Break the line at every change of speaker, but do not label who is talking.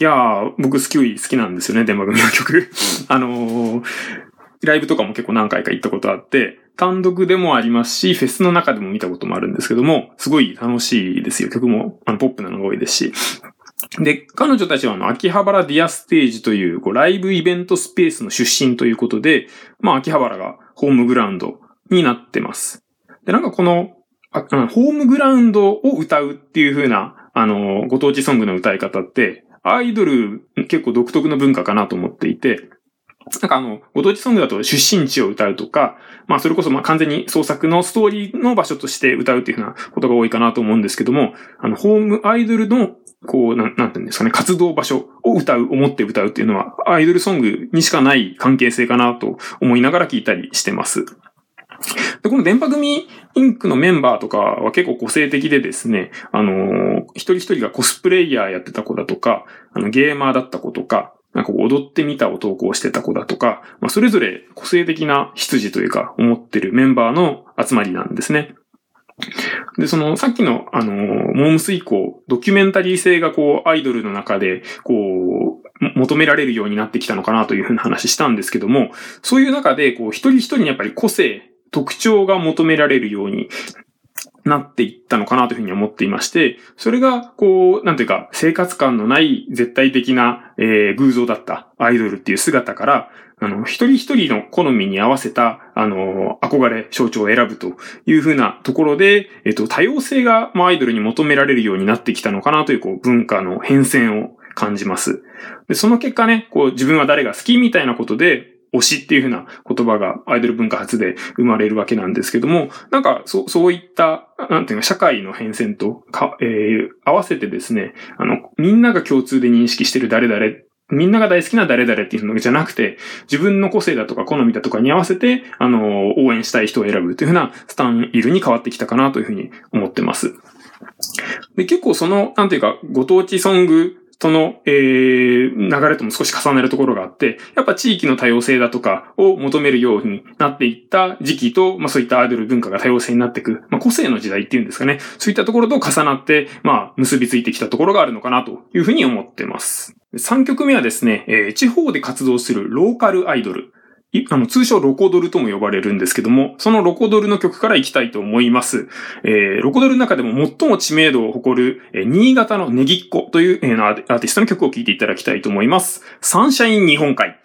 いやー、僕好き、好きなんですよね、電波組の曲。あのー、ライブとかも結構何回か行ったことあって、単独でもありますし、フェスの中でも見たこともあるんですけども、すごい楽しいですよ。曲も、あの、ポップなのが多いですし。で、彼女たちはあの、秋葉原ディアステージという、こう、ライブイベントスペースの出身ということで、まあ、秋葉原がホームグラウンドになってます。で、なんかこの、あホームグラウンドを歌うっていう風な、あの、ご当地ソングの歌い方って、アイドル結構独特の文化かなと思っていて、なんかあの、ご当地ソングだと出身地を歌うとか、まあそれこそまあ完全に創作のストーリーの場所として歌うっていうふうなことが多いかなと思うんですけども、あの、ホームアイドルの、こう、なん、なんていうんですかね、活動場所を歌う、思って歌うっていうのは、アイドルソングにしかない関係性かなと思いながら聞いたりしてます。で、この電波組インクのメンバーとかは結構個性的でですね、あのー、一人一人がコスプレイヤーやってた子だとか、あの、ゲーマーだった子とか、なんか踊ってみたを投稿してた子だとか、まあ、それぞれ個性的な羊というか、思ってるメンバーの集まりなんですね。で、その、さっきの、あの、モームス以降、ドキュメンタリー性がこう、アイドルの中で、こう、求められるようになってきたのかなというふうな話したんですけども、そういう中で、こう、一人一人にやっぱり個性、特徴が求められるようになっていったのかなというふうに思っていまして、それが、こう、なんていうか、生活感のない絶対的な、えー、偶像だったアイドルっていう姿から、あの、一人一人の好みに合わせた、あの、憧れ、象徴を選ぶというふうなところで、えっと、多様性が、まあ、アイドルに求められるようになってきたのかなという、こう、文化の変遷を感じます。で、その結果ね、こう、自分は誰が好きみたいなことで、推しっていうふうな言葉がアイドル文化発で生まれるわけなんですけども、なんか、そそういった、なんていうか、社会の変遷とか、えー、合わせてですね、あの、みんなが共通で認識してる誰々みんなが大好きな誰々っていうのじゃなくて、自分の個性だとか好みだとかに合わせて、あの、応援したい人を選ぶというふうなスタンイルに変わってきたかなというふうに思ってます。で、結構その、なんていうか、ご当地ソングその、えー、流れとも少し重なるところがあって、やっぱ地域の多様性だとかを求めるようになっていった時期と、まあそういったアイドル文化が多様性になっていく、まあ個性の時代っていうんですかね。そういったところと重なって、まあ結びついてきたところがあるのかなというふうに思ってます。3曲目はですね、えー、地方で活動するローカルアイドル。あの、通称ロコドルとも呼ばれるんですけども、そのロコドルの曲からいきたいと思います。えー、ロコドルの中でも最も知名度を誇る、えー、新潟のネギっ子という、えー、アーティストの曲を聴いていただきたいと思います。サンシャイン日本海。